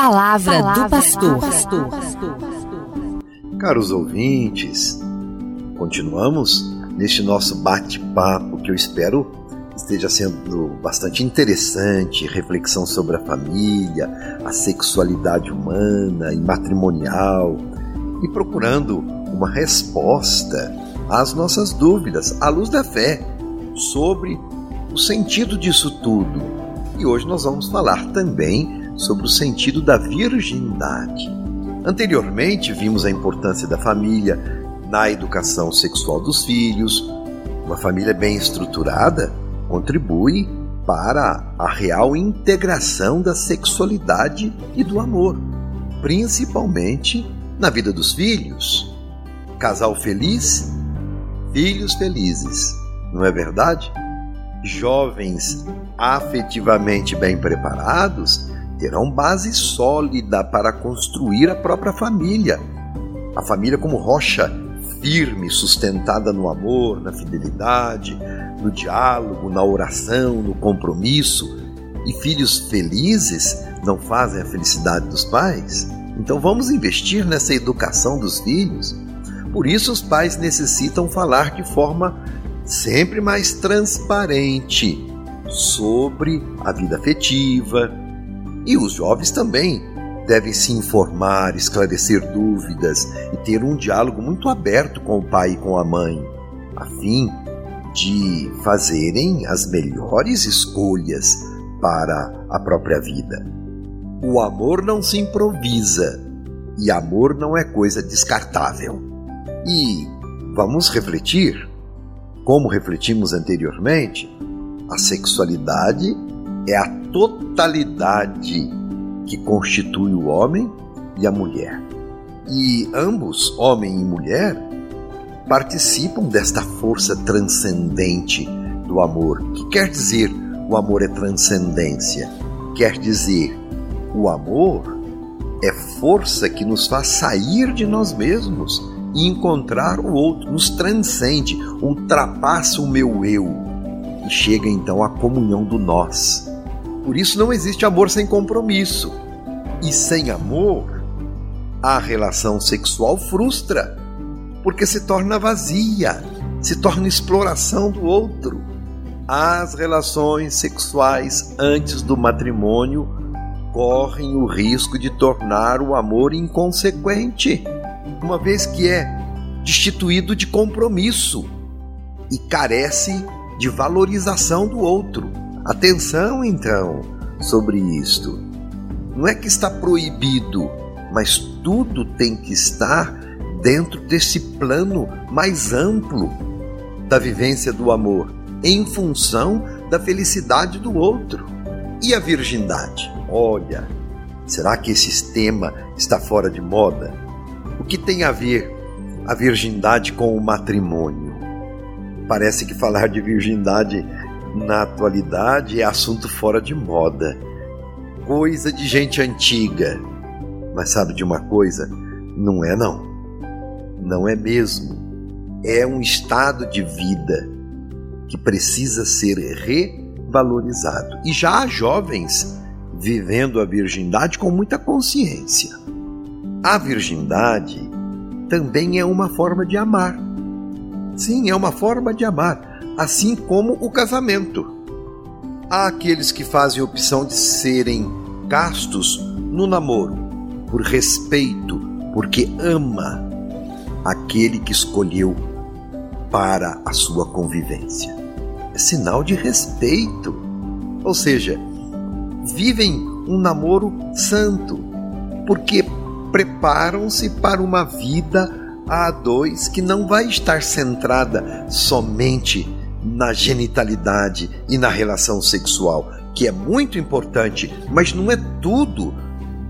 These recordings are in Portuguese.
palavra, palavra do pastor. Caros ouvintes, continuamos neste nosso bate-papo que eu espero esteja sendo bastante interessante, reflexão sobre a família, a sexualidade humana e matrimonial, e procurando uma resposta às nossas dúvidas à luz da fé sobre o sentido disso tudo. E hoje nós vamos falar também sobre o sentido da virgindade. Anteriormente, vimos a importância da família na educação sexual dos filhos. Uma família bem estruturada contribui para a real integração da sexualidade e do amor, principalmente na vida dos filhos. Casal feliz, filhos felizes, não é verdade? Jovens afetivamente bem preparados terão base sólida para construir a própria família. A família como rocha firme, sustentada no amor, na fidelidade, no diálogo, na oração, no compromisso. E filhos felizes não fazem a felicidade dos pais? Então vamos investir nessa educação dos filhos. Por isso, os pais necessitam falar de forma sempre mais transparente sobre a vida afetiva. E os jovens também devem se informar, esclarecer dúvidas e ter um diálogo muito aberto com o pai e com a mãe, a fim de fazerem as melhores escolhas para a própria vida. O amor não se improvisa e amor não é coisa descartável. E vamos refletir, como refletimos anteriormente, a sexualidade é a totalidade que constitui o homem e a mulher. E ambos, homem e mulher, participam desta força transcendente do amor. Que quer dizer o amor é transcendência? Quer dizer, o amor é força que nos faz sair de nós mesmos e encontrar o outro, nos transcende, ultrapassa o meu eu e chega então à comunhão do nós. Por isso não existe amor sem compromisso. E sem amor, a relação sexual frustra, porque se torna vazia, se torna exploração do outro. As relações sexuais antes do matrimônio correm o risco de tornar o amor inconsequente, uma vez que é destituído de compromisso e carece de valorização do outro. Atenção então sobre isto. Não é que está proibido, mas tudo tem que estar dentro desse plano mais amplo da vivência do amor, em função da felicidade do outro. E a virgindade? Olha, será que esse tema está fora de moda? O que tem a ver a virgindade com o matrimônio? Parece que falar de virgindade na atualidade é assunto fora de moda, coisa de gente antiga. Mas sabe de uma coisa? Não é não. Não é mesmo. É um estado de vida que precisa ser revalorizado. E já há jovens vivendo a virgindade com muita consciência. A virgindade também é uma forma de amar. Sim, é uma forma de amar assim como o casamento. Há aqueles que fazem opção de serem castos no namoro, por respeito, porque ama aquele que escolheu para a sua convivência. É sinal de respeito. Ou seja, vivem um namoro santo, porque preparam-se para uma vida a dois que não vai estar centrada somente na genitalidade e na relação sexual, que é muito importante, mas não é tudo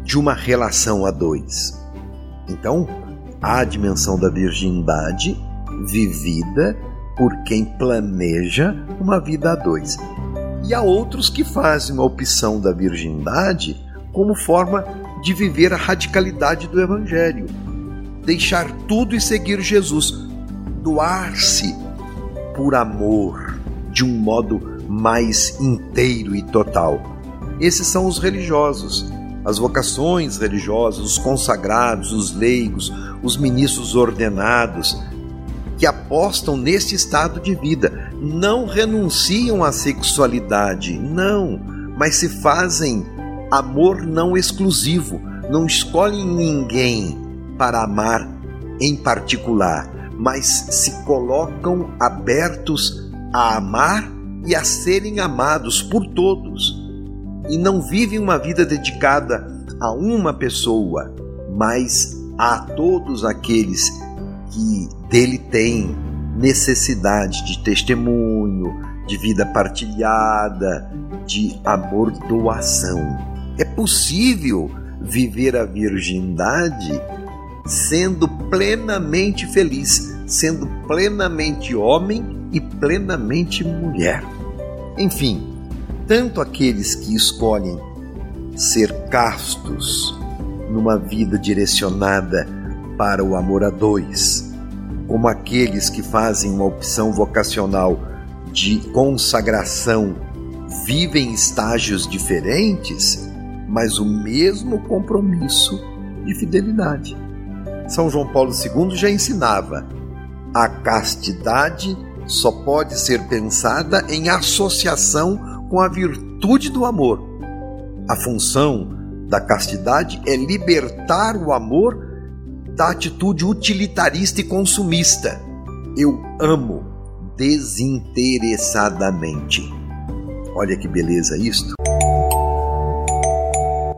de uma relação a dois. Então, há a dimensão da virgindade vivida por quem planeja uma vida a dois. E há outros que fazem a opção da virgindade como forma de viver a radicalidade do Evangelho. Deixar tudo e seguir Jesus. Doar-se por amor, de um modo mais inteiro e total. Esses são os religiosos as vocações religiosas, os consagrados, os leigos, os ministros ordenados, que apostam neste estado de vida, não renunciam à sexualidade, não, mas se fazem amor não exclusivo, não escolhem ninguém para amar em particular, mas se colocam abertos a amar e a serem amados por todos e não vive uma vida dedicada a uma pessoa, mas a todos aqueles que dele têm necessidade de testemunho, de vida partilhada, de amor doação. É possível viver a virgindade sendo plenamente feliz, sendo plenamente homem e plenamente mulher. Enfim, tanto aqueles que escolhem ser castos numa vida direcionada para o amor a dois, como aqueles que fazem uma opção vocacional de consagração vivem estágios diferentes, mas o mesmo compromisso de fidelidade. São João Paulo II já ensinava: a castidade só pode ser pensada em associação com a virtude do amor. A função da castidade é libertar o amor da atitude utilitarista e consumista. Eu amo desinteressadamente. Olha que beleza isto.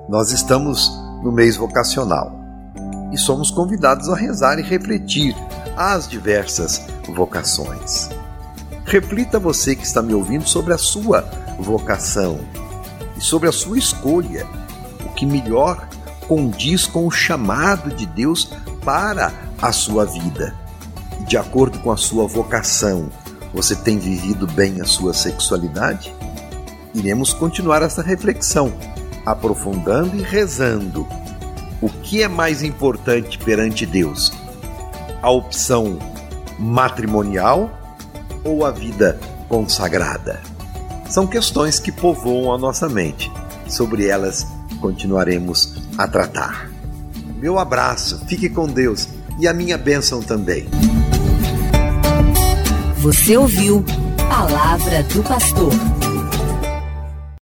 Nós estamos no mês vocacional e somos convidados a rezar e refletir as diversas vocações. Reflita você que está me ouvindo sobre a sua vocação e sobre a sua escolha, o que melhor condiz com o chamado de Deus para a sua vida. De acordo com a sua vocação, você tem vivido bem a sua sexualidade? Iremos continuar essa reflexão, aprofundando e rezando. O que é mais importante perante Deus? A opção matrimonial ou a vida consagrada? são questões que povoam a nossa mente. Sobre elas continuaremos a tratar. Meu abraço, fique com Deus e a minha bênção também. Você ouviu Palavra do Pastor.